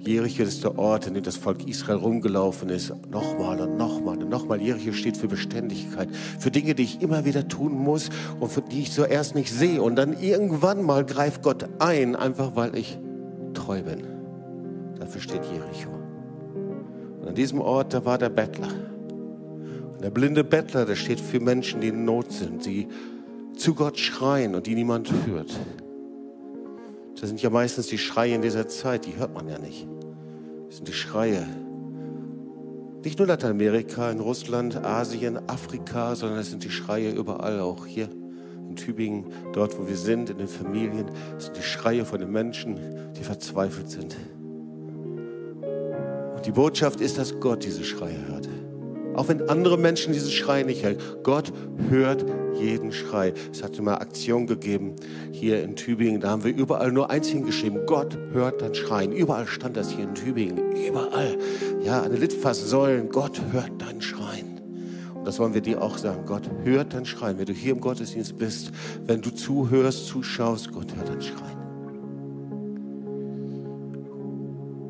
Jericho ist der Ort, in dem das Volk Israel rumgelaufen ist. Nochmal und nochmal und nochmal. Jericho steht für Beständigkeit, für Dinge, die ich immer wieder tun muss und für die ich zuerst nicht sehe. Und dann irgendwann mal greift Gott ein, einfach weil ich treu bin. Dafür steht Jericho. Und an diesem Ort, da war der Bettler. Und der blinde Bettler, der steht für Menschen, die in Not sind, die zu Gott schreien und die niemand hört. Das sind ja meistens die Schreie in dieser Zeit, die hört man ja nicht. Das sind die Schreie. Nicht nur Lateinamerika, in Russland, Asien, Afrika, sondern es sind die Schreie überall, auch hier in Tübingen, dort wo wir sind, in den Familien. Es sind die Schreie von den Menschen, die verzweifelt sind. Und die Botschaft ist, dass Gott diese Schreie hört. Auch wenn andere Menschen diesen Schrei nicht hören. Gott hört jeden Schrei. Es hat mal Aktion gegeben hier in Tübingen. Da haben wir überall nur eins hingeschrieben. Gott hört dein Schreien. Überall stand das hier in Tübingen. Überall. Ja, eine Litfaßsäulen. Gott hört dein Schreien. Und das wollen wir dir auch sagen. Gott hört dein Schreien. Wenn du hier im Gottesdienst bist, wenn du zuhörst, zuschaust, Gott hört dein Schreien.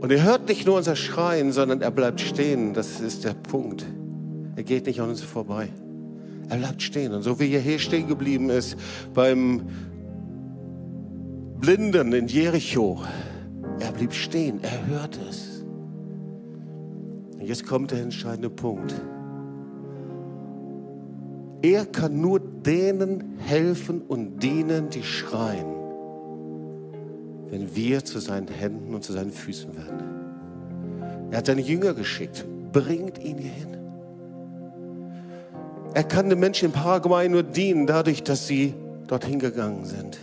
Und er hört nicht nur unser Schreien, sondern er bleibt stehen. Das ist der Punkt. Er geht nicht an uns vorbei. Er bleibt stehen. Und so wie er hier stehen geblieben ist beim Blinden in Jericho, er blieb stehen. Er hört es. Und jetzt kommt der entscheidende Punkt. Er kann nur denen helfen und dienen, die schreien, wenn wir zu seinen Händen und zu seinen Füßen werden. Er hat seine Jünger geschickt. Bringt ihn hierhin. Er kann den Menschen in Paraguay nur dienen, dadurch, dass sie dorthin gegangen sind.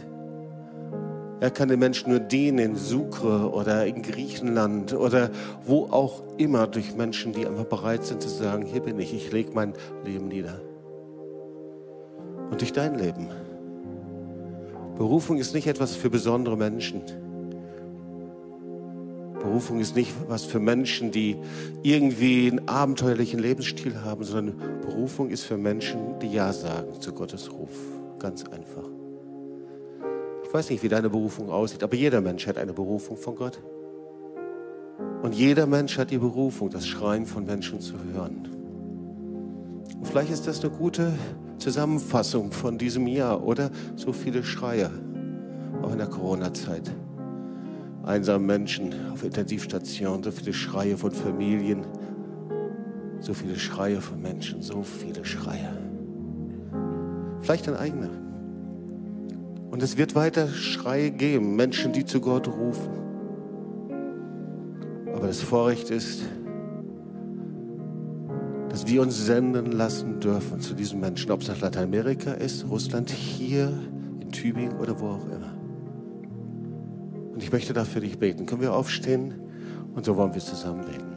Er kann den Menschen nur dienen in Sucre oder in Griechenland oder wo auch immer durch Menschen, die einfach bereit sind zu sagen, hier bin ich, ich lege mein Leben nieder. Und durch dein Leben. Berufung ist nicht etwas für besondere Menschen. Berufung ist nicht was für Menschen, die irgendwie einen abenteuerlichen Lebensstil haben, sondern Berufung ist für Menschen, die Ja sagen zu Gottes Ruf. Ganz einfach. Ich weiß nicht, wie deine Berufung aussieht, aber jeder Mensch hat eine Berufung von Gott. Und jeder Mensch hat die Berufung, das Schreien von Menschen zu hören. Und vielleicht ist das eine gute Zusammenfassung von diesem Jahr, oder? So viele Schreie, auch in der Corona-Zeit einsamen Menschen auf Intensivstationen, so viele Schreie von Familien, so viele Schreie von Menschen, so viele Schreie. Vielleicht ein eigener. Und es wird weiter Schreie geben, Menschen, die zu Gott rufen. Aber das Vorrecht ist, dass wir uns senden lassen dürfen zu diesen Menschen, ob es nach Lateinamerika ist, Russland, hier in Tübingen oder wo auch immer. Und ich möchte dafür dich beten. Können wir aufstehen? Und so wollen wir zusammen beten.